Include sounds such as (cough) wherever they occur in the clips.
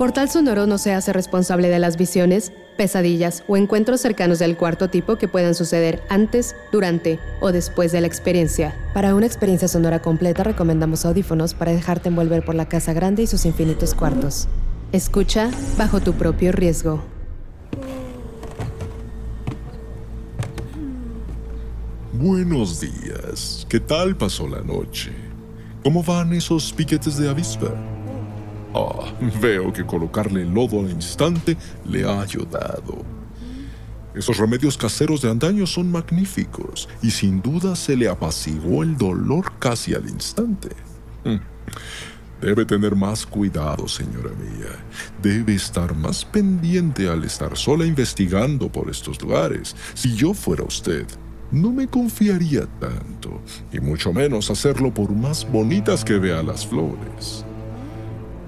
Portal Sonoro no se hace responsable de las visiones, pesadillas o encuentros cercanos del cuarto tipo que puedan suceder antes, durante o después de la experiencia. Para una experiencia sonora completa recomendamos audífonos para dejarte envolver por la casa grande y sus infinitos cuartos. Escucha bajo tu propio riesgo. Buenos días. ¿Qué tal pasó la noche? ¿Cómo van esos piquetes de avispa? Ah, veo que colocarle lodo al instante le ha ayudado. Esos remedios caseros de antaño son magníficos y sin duda se le apaciguó el dolor casi al instante. Hmm. Debe tener más cuidado, señora mía. Debe estar más pendiente al estar sola investigando por estos lugares. Si yo fuera usted, no me confiaría tanto, y mucho menos hacerlo por más bonitas que vea las flores.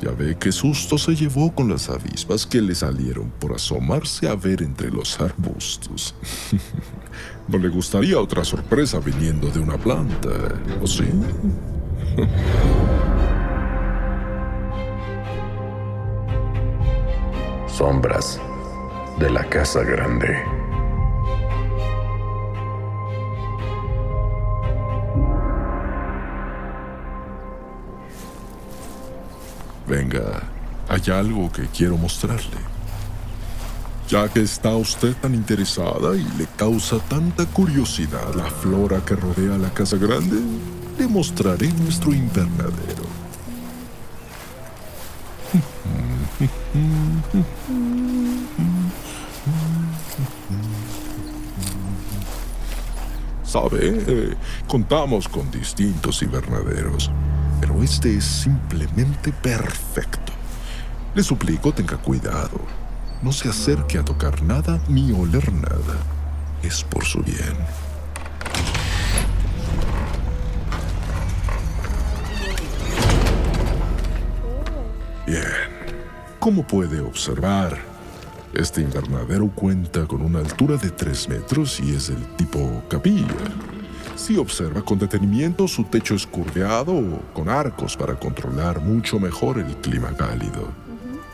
Ya ve qué susto se llevó con las avispas que le salieron por asomarse a ver entre los arbustos. (laughs) ¿No le gustaría otra sorpresa viniendo de una planta, o sí? (laughs) Sombras de la Casa Grande. Venga, hay algo que quiero mostrarle. Ya que está usted tan interesada y le causa tanta curiosidad la flora que rodea la casa grande, le mostraré nuestro invernadero. (laughs) Sabe, eh, contamos con distintos invernaderos pero este es simplemente perfecto. Le suplico tenga cuidado. No se acerque a tocar nada ni oler nada. Es por su bien. Bien. Como puede observar, este invernadero cuenta con una altura de 3 metros y es del tipo capilla. Si observa con detenimiento, su techo es curveado o con arcos para controlar mucho mejor el clima cálido.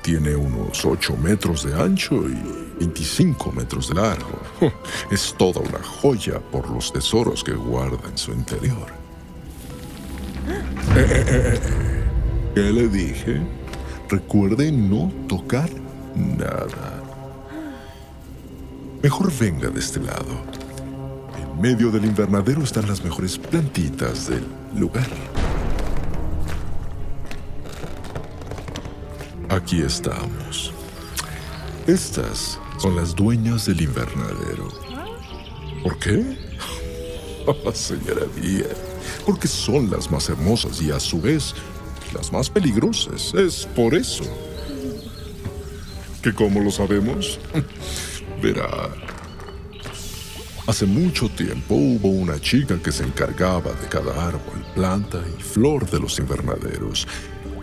Tiene unos 8 metros de ancho y 25 metros de largo. (laughs) Es toda una joya por los tesoros que guarda en su interior. (gasps) Eh, eh, eh, ¿Qué le dije? Recuerde no tocar nada. (gasps) Mejor venga de este lado medio del invernadero están las mejores plantitas del lugar. Aquí estamos. Estas son las dueñas del invernadero. ¿Por qué? (laughs) Señora mía, porque son las más hermosas y a su vez las más peligrosas. Es por eso. ¿Que cómo lo sabemos? (laughs) Verá, Hace mucho tiempo hubo una chica que se encargaba de cada árbol, planta y flor de los invernaderos.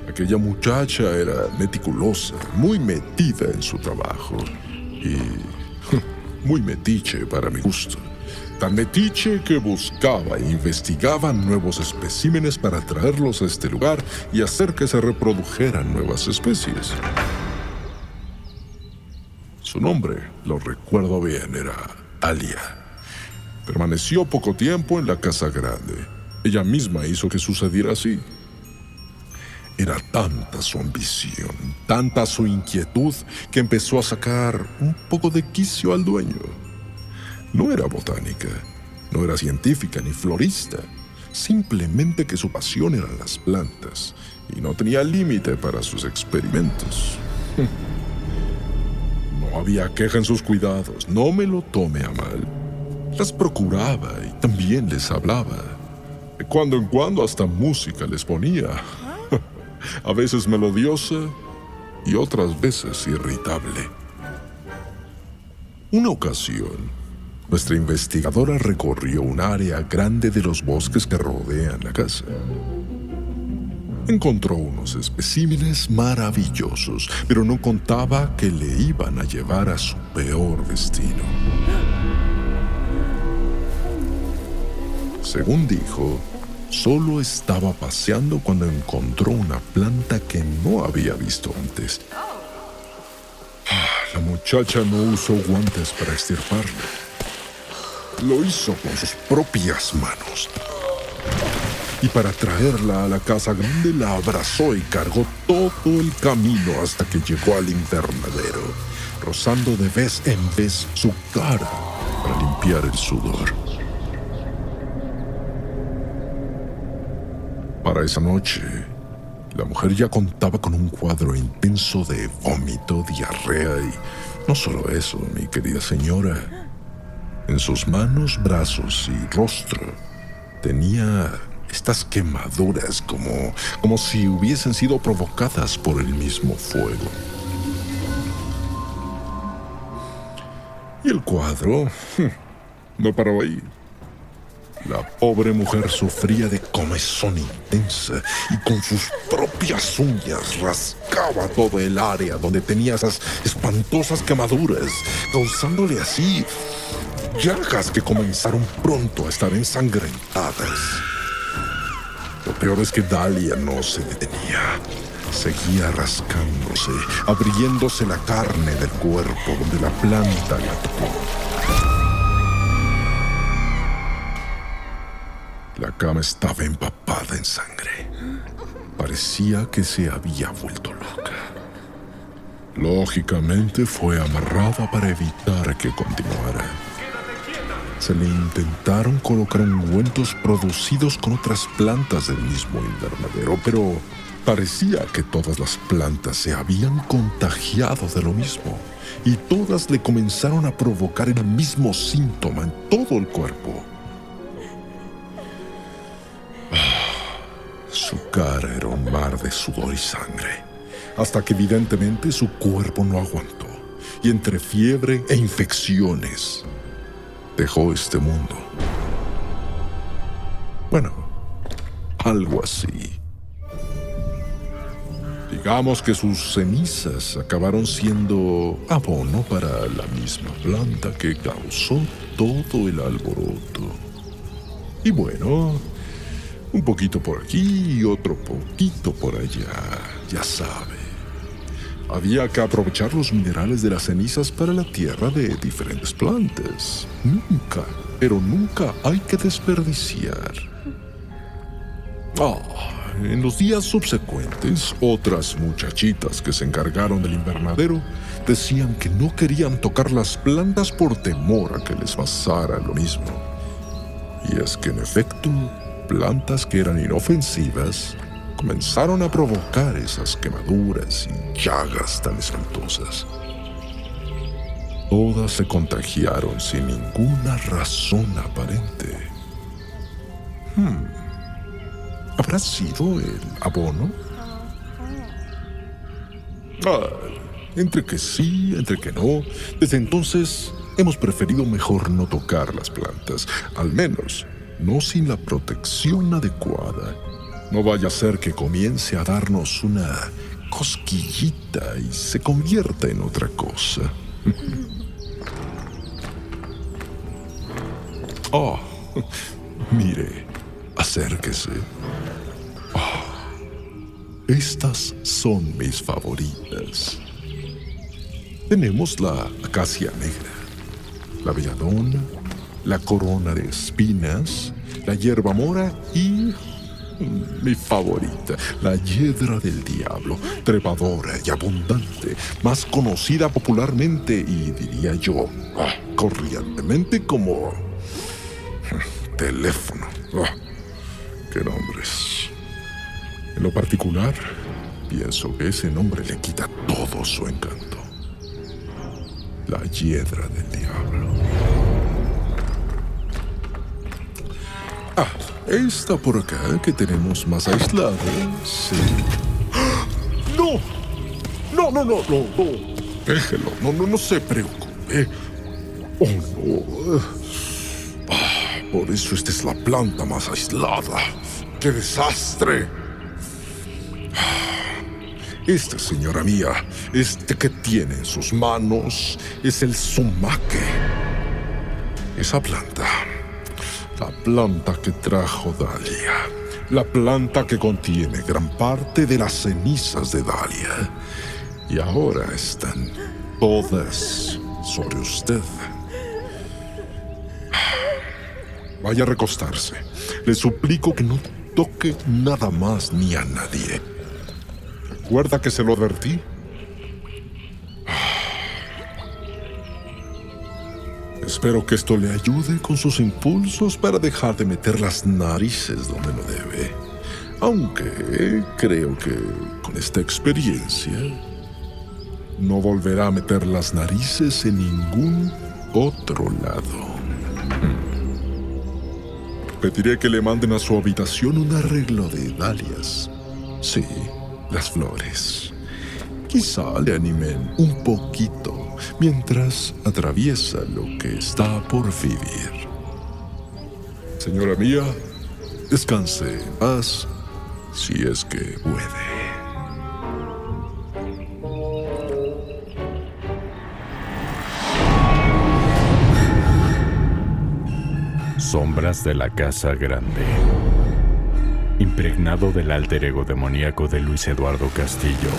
Aquella muchacha era meticulosa, muy metida en su trabajo y muy metiche para mi gusto. Tan metiche que buscaba e investigaba nuevos especímenes para traerlos a este lugar y hacer que se reprodujeran nuevas especies. Su nombre, lo recuerdo bien, era Alia. Permaneció poco tiempo en la casa grande. Ella misma hizo que sucediera así. Era tanta su ambición, tanta su inquietud, que empezó a sacar un poco de quicio al dueño. No era botánica, no era científica ni florista, simplemente que su pasión eran las plantas y no tenía límite para sus experimentos. (laughs) No había queja en sus cuidados, no me lo tome a mal. Las procuraba y también les hablaba. De cuando en cuando hasta música les ponía. (laughs) A veces melodiosa y otras veces irritable. Una ocasión, nuestra investigadora recorrió un área grande de los bosques que rodean la casa. Encontró unos especímenes maravillosos, pero no contaba que le iban a llevar a su peor destino. Según dijo, solo estaba paseando cuando encontró una planta que no había visto antes. Ah, La muchacha no usó guantes para extirparla. Lo hizo con sus propias manos. Y para traerla a la casa grande la abrazó y cargó todo el camino hasta que llegó al invernadero, rozando de vez en vez su cara para limpiar el sudor. Para esa noche, la mujer ya contaba con un cuadro intenso de vómito, diarrea y no solo eso, mi querida señora. En sus manos, brazos y rostro tenía estas quemaduras como, como si hubiesen sido provocadas por el mismo fuego. Y el cuadro no paró ahí. La pobre mujer sufría de comezón intensa y con sus propias uñas rascaba todo el área donde tenía esas espantosas quemaduras, causándole así llagas que comenzaron pronto a estar ensangrentadas. Lo peor es que Dalia no se detenía. Seguía rascándose, abriéndose la carne del cuerpo donde la planta la tocó. La cama estaba empapada en sangre. Parecía que se había vuelto loca. Lógicamente fue amarrada para evitar que continuara. Se le intentaron colocar ungüentos producidos con otras plantas del mismo invernadero, pero parecía que todas las plantas se habían contagiado de lo mismo y todas le comenzaron a provocar el mismo síntoma en todo el cuerpo. Su cara era un mar de sudor y sangre, hasta que evidentemente su cuerpo no aguantó, y entre fiebre e infecciones dejó este mundo. Bueno, algo así. Digamos que sus cenizas acabaron siendo abono para la misma planta que causó todo el alboroto. Y bueno, un poquito por aquí y otro poquito por allá, ya sabe. Había que aprovechar los minerales de las cenizas para la tierra de diferentes plantas. Nunca, pero nunca hay que desperdiciar. Ah, en los días subsecuentes, otras muchachitas que se encargaron del invernadero decían que no querían tocar las plantas por temor a que les pasara lo mismo. Y es que en efecto, plantas que eran inofensivas comenzaron a provocar esas quemaduras y llagas tan espantosas. Todas se contagiaron sin ninguna razón aparente. Hmm. ¿Habrá sido el abono? Ah, entre que sí, entre que no. Desde entonces hemos preferido mejor no tocar las plantas, al menos no sin la protección adecuada. No vaya a ser que comience a darnos una cosquillita y se convierta en otra cosa. (laughs) Oh, (laughs) mire, acérquese. Oh, estas son mis favoritas. Tenemos la acacia negra, la belladona, la corona de espinas, la hierba mora y mi favorita, la hiedra del diablo, trepadora y abundante, más conocida popularmente y diría yo, ah, corrientemente como mm, teléfono. Ah, ¡Qué nombres! En lo particular, pienso que ese nombre le quita todo su encanto. La hiedra del diablo. Ah, esta por acá que tenemos más aislada. Sí. (gasps) ¡No! No, no, no, no, no. Déjelo, no, no, no se preocupe. Oh, no. Ah, por eso esta es la planta más aislada. ¡Qué desastre! Ah, Esta, señora mía, este que tiene en sus manos es el sumaque. Esa planta la planta que trajo Dalia. La planta que contiene gran parte de las cenizas de Dalia. Y ahora están todas sobre usted. Vaya a recostarse. Le suplico que no toque nada más ni a nadie. ¿Recuerda que se lo advertí? Espero que esto le ayude con sus impulsos para dejar de meter las narices donde no debe. Aunque creo que con esta experiencia no volverá a meter las narices en ningún otro lado. Pediré que le manden a su habitación un arreglo de dalias. Sí, las flores. Quizá le animen un poquito mientras atraviesa lo que está por vivir. Señora mía, descanse en si es que puede. Sombras de la Casa Grande. Impregnado del alter ego demoníaco de Luis Eduardo Castillo,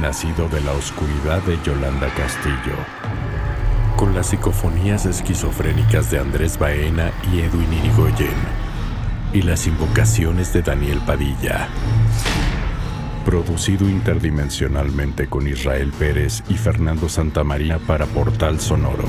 nacido de la oscuridad de Yolanda Castillo, con las psicofonías esquizofrénicas de Andrés Baena y Edwin Irigoyen, y las invocaciones de Daniel Padilla. Producido interdimensionalmente con Israel Pérez y Fernando Santamaría para Portal Sonoro.